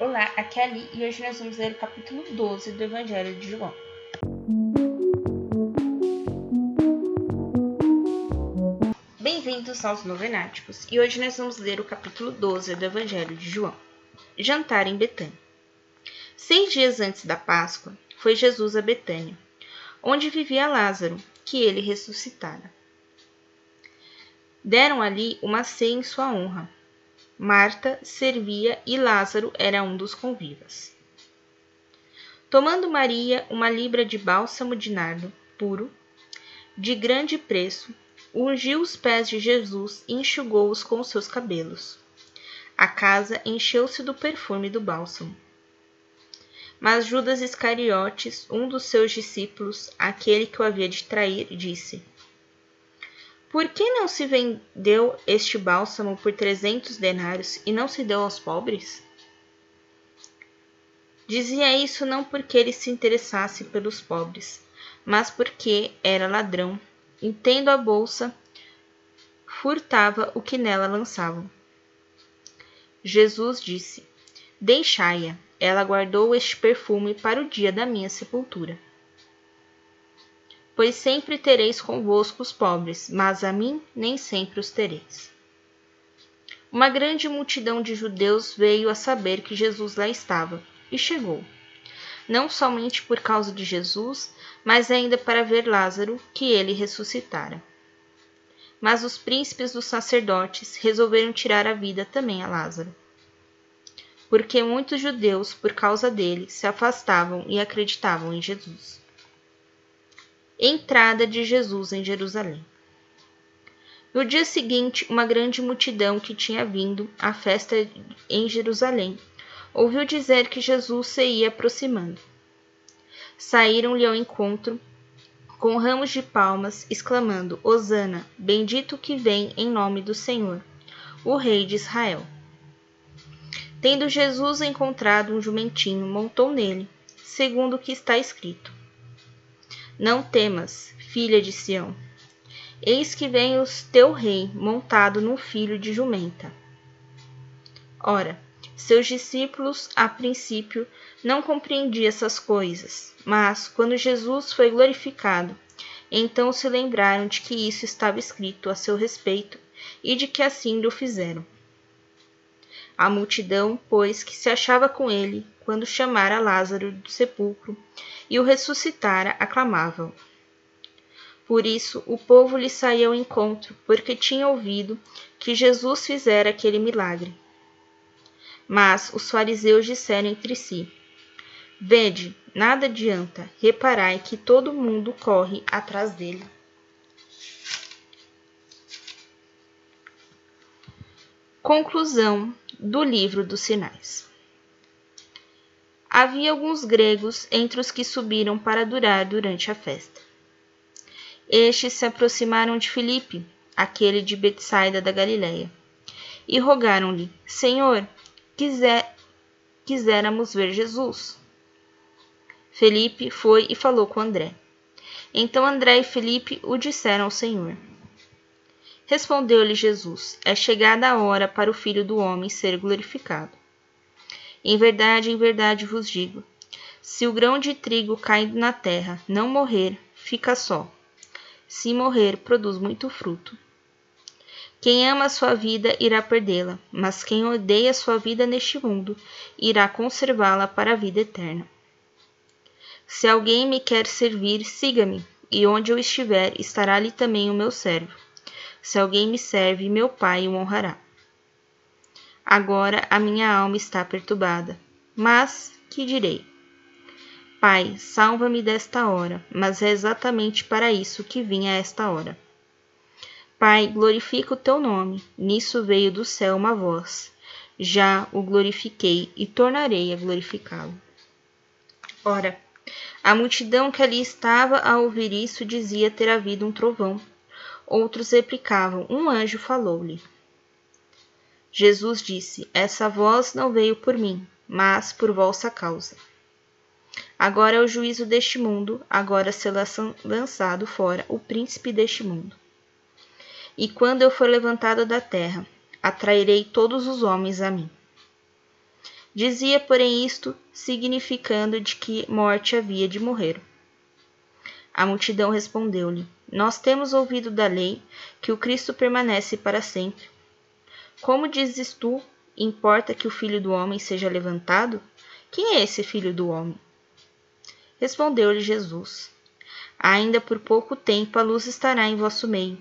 Olá, aqui é Ali e hoje nós vamos ler o capítulo 12 do Evangelho de João. Bem-vindos aos Novenáticos e hoje nós vamos ler o capítulo 12 do Evangelho de João. Jantar em Betânia. Seis dias antes da Páscoa, foi Jesus a Betânia, onde vivia Lázaro, que ele ressuscitara. Deram ali uma ceia em sua honra Marta servia e Lázaro era um dos convivas. Tomando Maria uma libra de bálsamo de nardo puro, de grande preço, ungiu os pés de Jesus e enxugou-os com seus cabelos. A casa encheu-se do perfume do bálsamo. Mas Judas Iscariotes, um dos seus discípulos, aquele que o havia de trair, disse: por que não se vendeu este bálsamo por trezentos denários e não se deu aos pobres? Dizia isso não porque ele se interessasse pelos pobres, mas porque era ladrão e, tendo a bolsa, furtava o que nela lançavam. Jesus disse: Deixai-a, ela guardou este perfume para o dia da minha sepultura pois sempre tereis convosco os pobres, mas a mim nem sempre os tereis. Uma grande multidão de judeus veio a saber que Jesus lá estava e chegou, não somente por causa de Jesus, mas ainda para ver Lázaro, que ele ressuscitara. Mas os príncipes dos sacerdotes resolveram tirar a vida também a Lázaro. Porque muitos judeus, por causa dele, se afastavam e acreditavam em Jesus. Entrada de Jesus em Jerusalém. No dia seguinte, uma grande multidão que tinha vindo à festa em Jerusalém ouviu dizer que Jesus se ia aproximando. Saíram-lhe ao encontro com ramos de palmas, exclamando: Hosana, bendito que vem em nome do Senhor, o Rei de Israel. Tendo Jesus encontrado um jumentinho, montou nele, segundo o que está escrito não temas, filha de Sião. Eis que vem o teu rei montado num filho de jumenta. Ora, seus discípulos, a princípio, não compreendiam essas coisas, mas, quando Jesus foi glorificado, então se lembraram de que isso estava escrito a seu respeito e de que assim lhe fizeram. A multidão, pois, que se achava com ele, quando chamara Lázaro do sepulcro, e o ressuscitara, aclamavam. Por isso o povo lhe saía ao encontro, porque tinha ouvido que Jesus fizera aquele milagre. Mas os fariseus disseram entre si: Vede, nada adianta, reparai que todo mundo corre atrás dele. Conclusão do livro dos sinais. Havia alguns gregos entre os que subiram para adorar durante a festa. Estes se aproximaram de Filipe, aquele de Betsaida da Galileia, e rogaram-lhe: Senhor, quiser, quiséramos ver Jesus. Felipe foi e falou com André. Então André e Felipe o disseram ao Senhor. Respondeu-lhe Jesus: É chegada a hora para o Filho do Homem ser glorificado. Em verdade, em verdade vos digo: se o grão de trigo caindo na terra não morrer, fica só. Se morrer, produz muito fruto. Quem ama a sua vida irá perdê-la, mas quem odeia a sua vida neste mundo irá conservá-la para a vida eterna. Se alguém me quer servir, siga-me, e onde eu estiver, estará ali também o meu servo. Se alguém me serve, meu Pai o honrará. Agora a minha alma está perturbada. Mas que direi? Pai, salva-me desta hora, mas é exatamente para isso que vim a esta hora. Pai, glorifica o teu nome. Nisso veio do céu uma voz. Já o glorifiquei e tornarei a glorificá-lo. Ora, a multidão que ali estava a ouvir isso dizia ter havido um trovão. Outros replicavam: Um anjo falou-lhe. Jesus disse: Essa voz não veio por mim, mas por vossa causa. Agora é o juízo deste mundo, agora será lançado fora o príncipe deste mundo. E quando eu for levantado da terra, atrairei todos os homens a mim. Dizia, porém, isto significando de que morte havia de morrer. A multidão respondeu-lhe: Nós temos ouvido da lei que o Cristo permanece para sempre. Como dizes tu, importa que o filho do homem seja levantado? Quem é esse filho do homem? Respondeu-lhe Jesus: Ainda por pouco tempo a luz estará em vosso meio.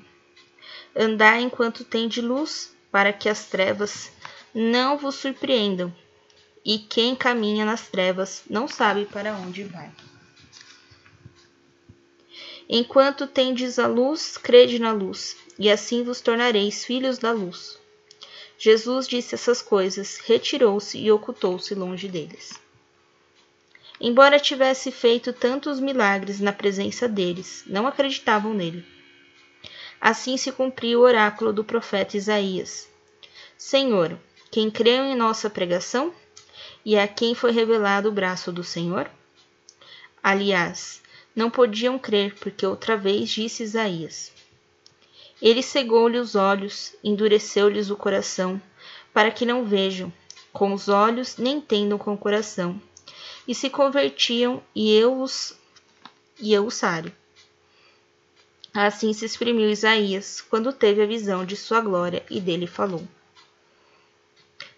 Andai enquanto de luz, para que as trevas não vos surpreendam. E quem caminha nas trevas não sabe para onde vai. Enquanto tendes a luz, crede na luz, e assim vos tornareis filhos da luz. Jesus disse essas coisas, retirou-se e ocultou-se longe deles. Embora tivesse feito tantos milagres na presença deles, não acreditavam nele. Assim se cumpriu o oráculo do profeta Isaías: Senhor, quem creu em nossa pregação? E a quem foi revelado o braço do Senhor? Aliás, não podiam crer, porque outra vez disse Isaías: Ele cegou-lhe os olhos, endureceu-lhes o coração, para que não vejam com os olhos, nem entendam com o coração, e se convertiam, e eu os e eu os sare. Assim se exprimiu Isaías, quando teve a visão de sua glória e dele falou.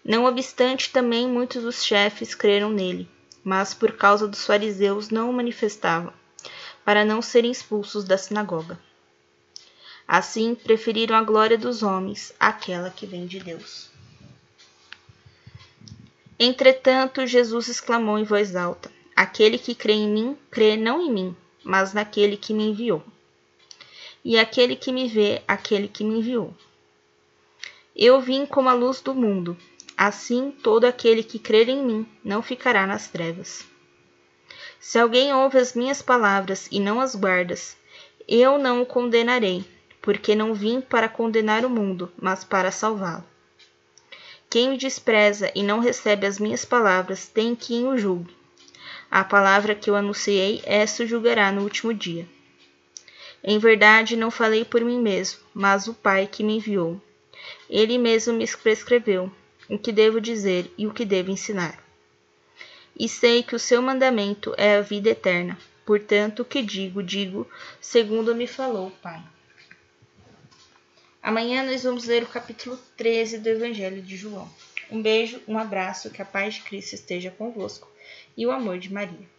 Não obstante, também muitos dos chefes creram nele, mas por causa dos fariseus não o manifestavam, para não serem expulsos da sinagoga. Assim, preferiram a glória dos homens àquela que vem de Deus. Entretanto, Jesus exclamou em voz alta: Aquele que crê em mim, crê não em mim, mas naquele que me enviou. E aquele que me vê, aquele que me enviou. Eu vim como a luz do mundo. Assim, todo aquele que crer em mim não ficará nas trevas. Se alguém ouve as minhas palavras e não as guardas, eu não o condenarei, porque não vim para condenar o mundo, mas para salvá-lo. Quem me despreza e não recebe as minhas palavras tem quem o julgue. A palavra que eu anunciei, essa o julgará no último dia. Em verdade, não falei por mim mesmo, mas o Pai que me enviou. Ele mesmo me prescreveu o que devo dizer e o que devo ensinar e sei que o seu mandamento é a vida eterna. Portanto, o que digo, digo segundo me falou o Pai. Amanhã nós vamos ler o capítulo 13 do Evangelho de João. Um beijo, um abraço, que a paz de Cristo esteja convosco e o amor de Maria.